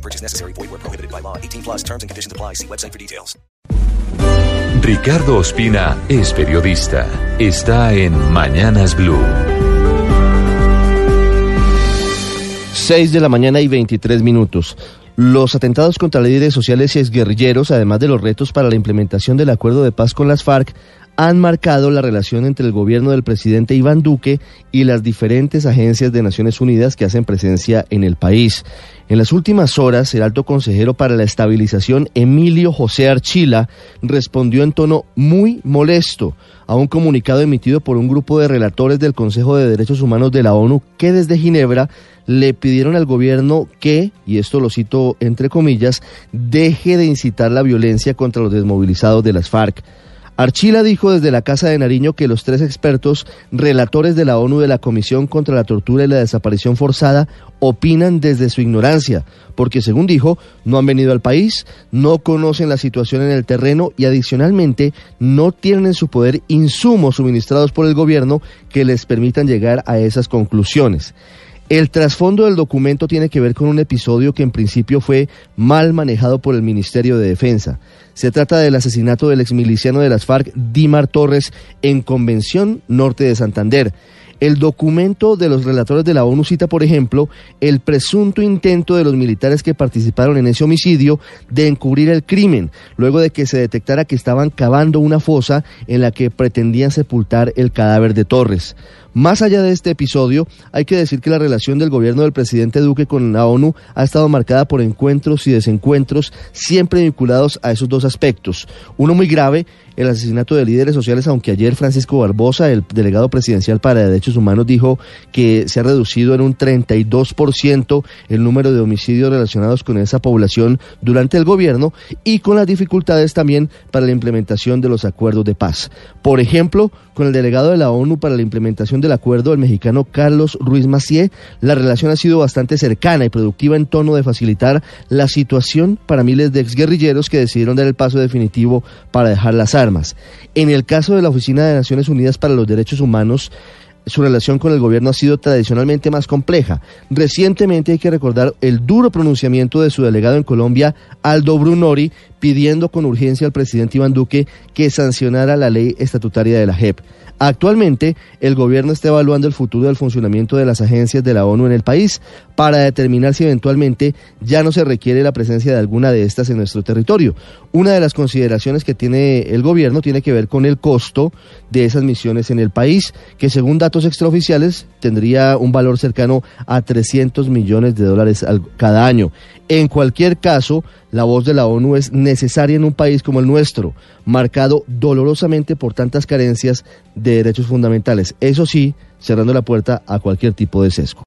No purchase necessary. Void where prohibited by law. 18 plus terms and conditions apply. See website for details. Ricardo Ospina es periodista. Está en Mañanas Blue. 6 de la mañana y 23 minutos. Los atentados contra líderes sociales y exguerrilleros, además de los retos para la implementación del acuerdo de paz con las FARC, han marcado la relación entre el gobierno del presidente Iván Duque y las diferentes agencias de Naciones Unidas que hacen presencia en el país. En las últimas horas, el alto consejero para la estabilización, Emilio José Archila, respondió en tono muy molesto a un comunicado emitido por un grupo de relatores del Consejo de Derechos Humanos de la ONU que desde Ginebra le pidieron al gobierno que, y esto lo cito entre comillas, deje de incitar la violencia contra los desmovilizados de las FARC. Archila dijo desde la Casa de Nariño que los tres expertos relatores de la ONU de la Comisión contra la Tortura y la Desaparición Forzada opinan desde su ignorancia, porque según dijo, no han venido al país, no conocen la situación en el terreno y adicionalmente no tienen en su poder insumos suministrados por el gobierno que les permitan llegar a esas conclusiones. El trasfondo del documento tiene que ver con un episodio que en principio fue mal manejado por el Ministerio de Defensa. Se trata del asesinato del exmiliciano de las FARC, Dimar Torres, en Convención Norte de Santander. El documento de los relatores de la ONU cita, por ejemplo, el presunto intento de los militares que participaron en ese homicidio de encubrir el crimen, luego de que se detectara que estaban cavando una fosa en la que pretendían sepultar el cadáver de Torres. Más allá de este episodio, hay que decir que la relación del gobierno del presidente Duque con la ONU ha estado marcada por encuentros y desencuentros siempre vinculados a esos dos aspectos. Uno muy grave, el asesinato de líderes sociales, aunque ayer Francisco Barbosa, el delegado presidencial para humanos, dijo que se ha reducido en un 32% el número de homicidios relacionados con esa población durante el gobierno y con las dificultades también para la implementación de los acuerdos de paz. Por ejemplo, con el delegado de la ONU para la implementación del acuerdo, el mexicano Carlos Ruiz Macié, la relación ha sido bastante cercana y productiva en tono de facilitar la situación para miles de exguerrilleros que decidieron dar el paso definitivo para dejar las armas. En el caso de la Oficina de Naciones Unidas para los Derechos Humanos, su relación con el gobierno ha sido tradicionalmente más compleja. Recientemente hay que recordar el duro pronunciamiento de su delegado en Colombia, Aldo Brunori, pidiendo con urgencia al presidente Iván Duque que sancionara la ley estatutaria de la JEP. Actualmente, el gobierno está evaluando el futuro del funcionamiento de las agencias de la ONU en el país para determinar si eventualmente ya no se requiere la presencia de alguna de estas en nuestro territorio. Una de las consideraciones que tiene el gobierno tiene que ver con el costo de esas misiones en el país, que según datos extraoficiales tendría un valor cercano a 300 millones de dólares cada año. En cualquier caso, la voz de la ONU es necesaria en un país como el nuestro, marcado dolorosamente por tantas carencias de derechos fundamentales. Eso sí, cerrando la puerta a cualquier tipo de sesgo.